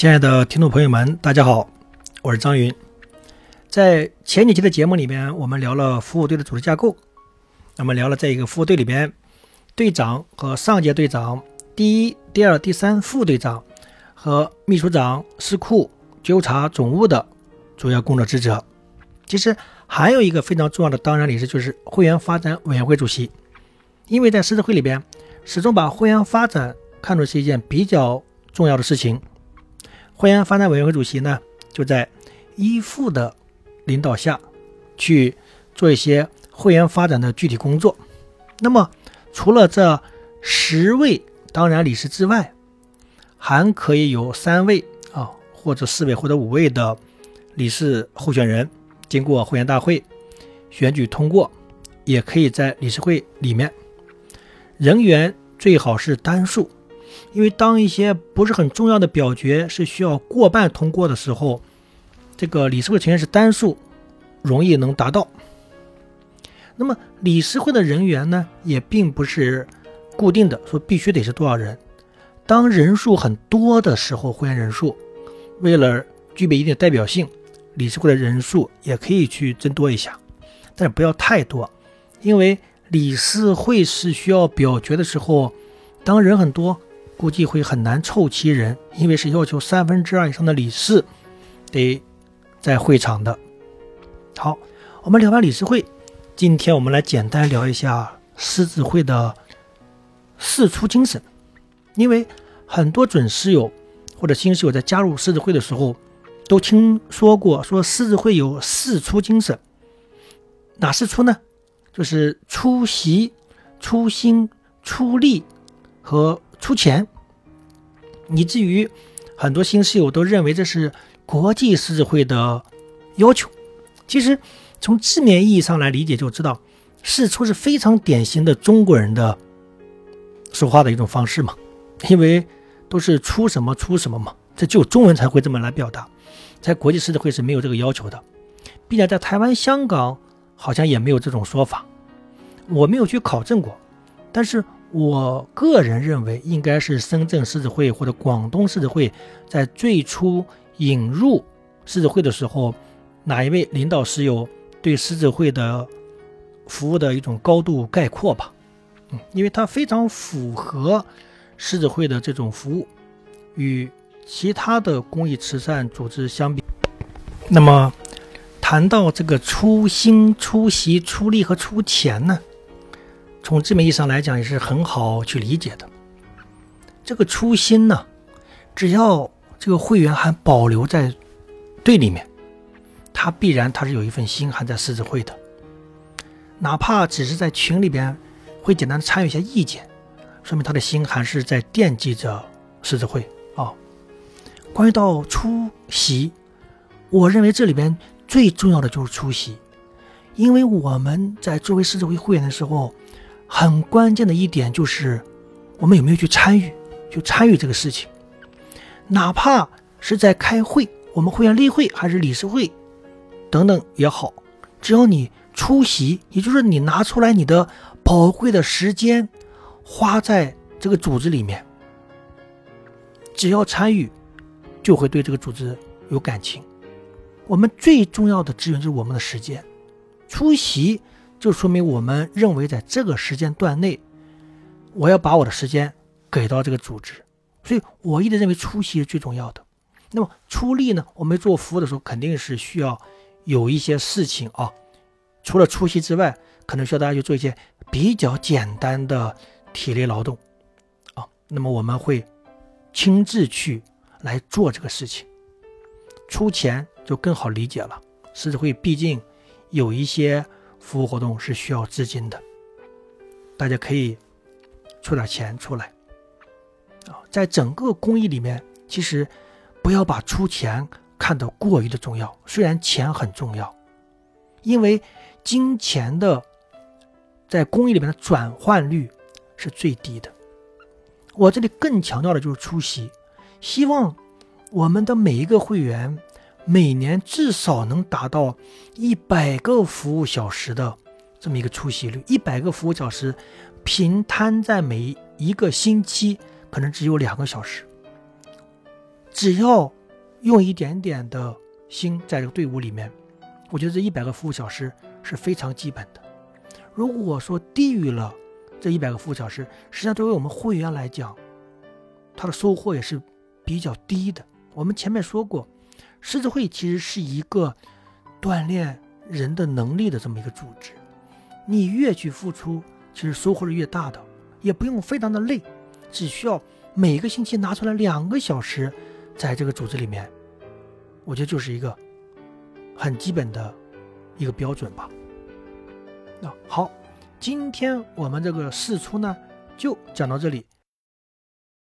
亲爱的听众朋友们，大家好，我是张云。在前几期的节目里面，我们聊了服务队的组织架构。那么聊了在一个服务队里边，队长和上级队长、第一、第二、第三副队长和秘书长、司库、纠察总务的主要工作职责。其实还有一个非常重要的当然理事，就是会员发展委员会主席。因为在狮子会里边，始终把会员发展看作是一件比较重要的事情。会员发展委员会主席呢，就在依附的领导下去做一些会员发展的具体工作。那么，除了这十位当然理事之外，还可以有三位啊，或者四位或者五位的理事候选人，经过会员大会选举通过，也可以在理事会里面。人员最好是单数。因为当一些不是很重要的表决是需要过半通过的时候，这个理事会成员是单数，容易能达到。那么理事会的人员呢，也并不是固定的，说必须得是多少人。当人数很多的时候，会员人数为了具备一定的代表性，理事会的人数也可以去增多一下，但是不要太多，因为理事会是需要表决的时候，当人很多。估计会很难凑齐人，因为是要求三分之二以上的理事得在会场的。好，我们聊完理事会，今天我们来简单聊一下狮子会的四出精神。因为很多准狮友或者新狮友在加入狮子会的时候，都听说过说狮子会有四出精神。哪四出呢？就是出席、出心、出力和。出钱，以至于很多新室友都认为这是国际狮子会的要求。其实从字面意义上来理解，就知道事出是非常典型的中国人的说话的一种方式嘛。因为都是出什么出什么嘛，这就中文才会这么来表达，在国际狮子会是没有这个要求的，并且在台湾、香港好像也没有这种说法。我没有去考证过，但是。我个人认为，应该是深圳狮子会或者广东狮子会在最初引入狮子会的时候，哪一位领导是有对狮子会的服务的一种高度概括吧？嗯，因为它非常符合狮子会的这种服务，与其他的公益慈善组织相比。那么，谈到这个出心、出席、出力和出钱呢？从字面意义上来讲，也是很好去理解的。这个初心呢，只要这个会员还保留在队里面，他必然他是有一份心还在狮子会的，哪怕只是在群里边会简单的参与一下意见，说明他的心还是在惦记着狮子会啊。关于到出席，我认为这里边最重要的就是出席，因为我们在作为狮子会会员的时候。很关键的一点就是，我们有没有去参与，去参与这个事情，哪怕是在开会，我们会员例会还是理事会等等也好，只要你出席，也就是你拿出来你的宝贵的时间，花在这个组织里面，只要参与，就会对这个组织有感情。我们最重要的资源就是我们的时间，出席。就说明我们认为，在这个时间段内，我要把我的时间给到这个组织，所以我一直认为出席是最重要的。那么出力呢？我们做服务的时候，肯定是需要有一些事情啊，除了出席之外，可能需要大家去做一些比较简单的体力劳动啊。那么我们会亲自去来做这个事情，出钱就更好理解了。狮子会毕竟有一些。服务活动是需要资金的，大家可以出点钱出来啊。在整个公益里面，其实不要把出钱看得过于的重要。虽然钱很重要，因为金钱的在公益里面的转换率是最低的。我这里更强调的就是出席，希望我们的每一个会员。每年至少能达到一百个服务小时的这么一个出席率，一百个服务小时平摊在每一个星期，可能只有两个小时。只要用一点点的心在这个队伍里面，我觉得这一百个服务小时是非常基本的。如果说低于了这一百个服务小时，实际上作为我们会员来讲，他的收获也是比较低的。我们前面说过，狮子会其实是一个锻炼人的能力的这么一个组织，你越去付出，其实收获是越大的，也不用非常的累，只需要每个星期拿出来两个小时，在这个组织里面，我觉得就是一个很基本的一个标准吧。那好，今天我们这个试出呢，就讲到这里。